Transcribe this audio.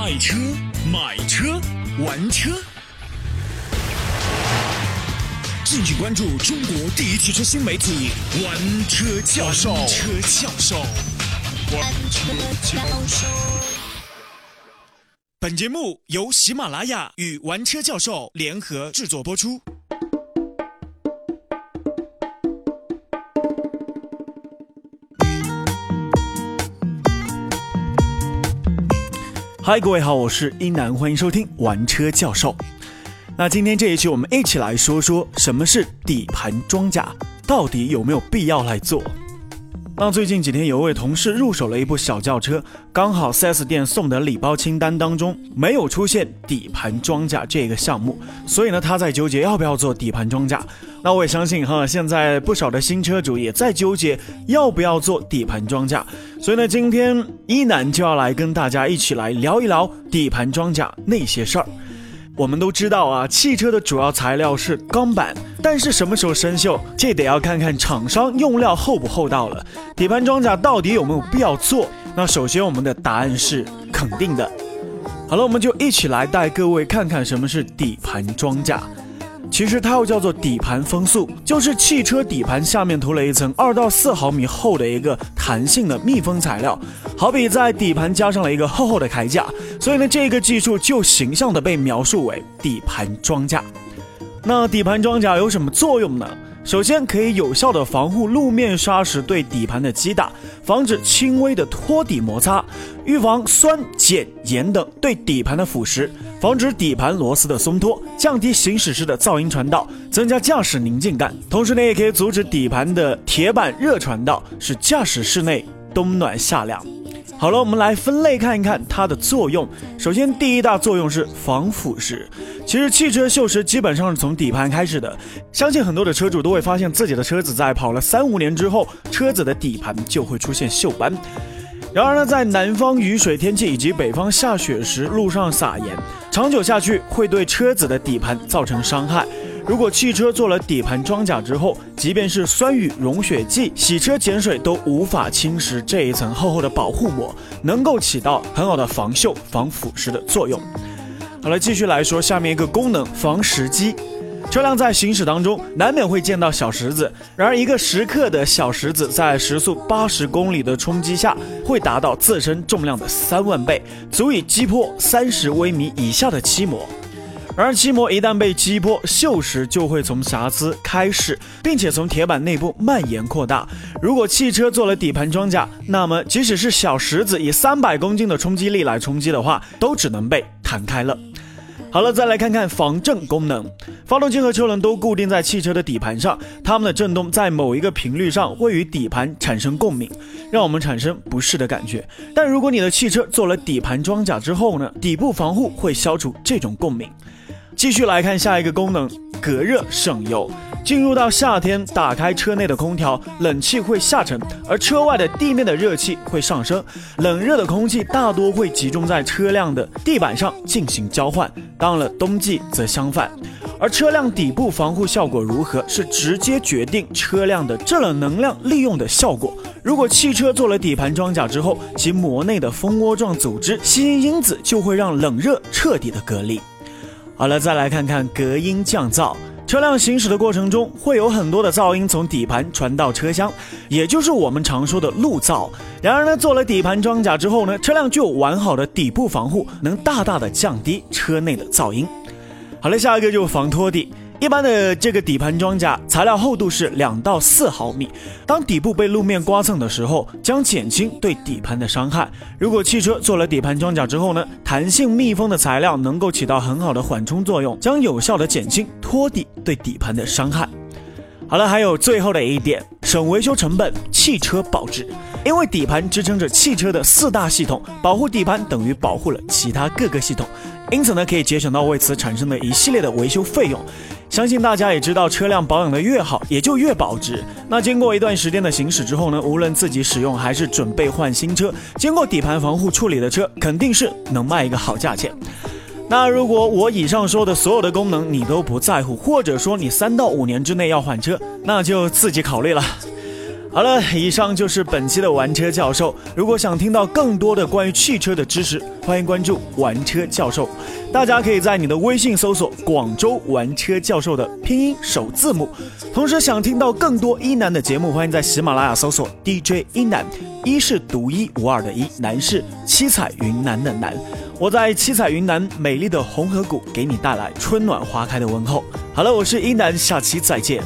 爱车、买车、玩车，敬请关注中国第一汽车新媒体“玩车教授”。玩车教授，玩车教授。本节目由喜马拉雅与玩车教授联合制作播出。嗨，各位好，我是一南，欢迎收听玩车教授。那今天这一期，我们一起来说说什么是底盘装甲，到底有没有必要来做？那最近几天，有位同事入手了一部小轿车，刚好 4S 店送的礼包清单当中没有出现底盘装甲这个项目，所以呢，他在纠结要不要做底盘装甲。那我也相信哈，现在不少的新车主也在纠结要不要做底盘装甲。所以呢，今天一楠就要来跟大家一起来聊一聊底盘装甲那些事儿。我们都知道啊，汽车的主要材料是钢板，但是什么时候生锈，这得要看看厂商用料厚不厚道了。底盘装甲到底有没有必要做？那首先我们的答案是肯定的。好了，我们就一起来带各位看看什么是底盘装甲。其实它又叫做底盘风速，就是汽车底盘下面涂了一层二到四毫米厚的一个弹性的密封材料，好比在底盘加上了一个厚厚的铠甲，所以呢，这个技术就形象的被描述为底盘装甲。那底盘装甲有什么作用呢？首先可以有效的防护路面砂石对底盘的击打，防止轻微的托底摩擦，预防酸碱盐等对底盘的腐蚀，防止底盘螺丝的松脱，降低行驶时的噪音传导，增加驾驶宁静感。同时呢，也可以阻止底盘的铁板热传导，使驾驶室内冬暖夏凉。好了，我们来分类看一看它的作用。首先，第一大作用是防腐蚀。其实汽车锈蚀基本上是从底盘开始的，相信很多的车主都会发现自己的车子在跑了三五年之后，车子的底盘就会出现锈斑。然而呢，在南方雨水天气以及北方下雪时，路上撒盐，长久下去会对车子的底盘造成伤害。如果汽车做了底盘装甲之后，即便是酸雨融雪剂、洗车碱水都无法侵蚀这一层厚厚的保护膜，能够起到很好的防锈、防腐蚀的作用。好了，继续来说下面一个功能——防石击。车辆在行驶当中难免会见到小石子，然而一个十克的小石子在时速八十公里的冲击下，会达到自身重量的三万倍，足以击破三十微米以下的漆膜。而，漆膜一旦被击破，锈蚀就会从瑕疵开始，并且从铁板内部蔓延扩大。如果汽车做了底盘装甲，那么即使是小石子以三百公斤的冲击力来冲击的话，都只能被弹开了。好了，再来看看防震功能。发动机和车轮都固定在汽车的底盘上，它们的震动在某一个频率上会与底盘产生共鸣，让我们产生不适的感觉。但如果你的汽车做了底盘装甲之后呢？底部防护会消除这种共鸣。继续来看下一个功能，隔热省油。进入到夏天，打开车内的空调，冷气会下沉，而车外的地面的热气会上升，冷热的空气大多会集中在车辆的地板上进行交换。到了冬季则相反。而车辆底部防护效果如何，是直接决定车辆的制冷能量利用的效果。如果汽车做了底盘装甲之后，其膜内的蜂窝状组织吸引因子就会让冷热彻底的隔离。好了，再来看看隔音降噪。车辆行驶的过程中，会有很多的噪音从底盘传到车厢，也就是我们常说的路噪。然而呢，做了底盘装甲之后呢，车辆具有完好的底部防护，能大大的降低车内的噪音。好了，下一个就是防拖地。一般的这个底盘装甲材料厚度是两到四毫米，当底部被路面刮蹭的时候，将减轻对底盘的伤害。如果汽车做了底盘装甲之后呢，弹性密封的材料能够起到很好的缓冲作用，将有效的减轻拖地对底盘的伤害。好了，还有最后的一点，省维修成本，汽车保值。因为底盘支撑着汽车的四大系统，保护底盘等于保护了其他各个系统，因此呢，可以节省到为此产生的一系列的维修费用。相信大家也知道，车辆保养的越好，也就越保值。那经过一段时间的行驶之后呢，无论自己使用还是准备换新车，经过底盘防护处理的车，肯定是能卖一个好价钱。那如果我以上说的所有的功能你都不在乎，或者说你三到五年之内要换车，那就自己考虑了。好了，以上就是本期的玩车教授。如果想听到更多的关于汽车的知识，欢迎关注玩车教授。大家可以在你的微信搜索“广州玩车教授”的拼音首字母。同时，想听到更多一男的节目，欢迎在喜马拉雅搜索 DJ 一男。一是独一无二的一，南是七彩云南的南。我在七彩云南美丽的红河谷，给你带来春暖花开的问候。好了，我是一男，下期再见。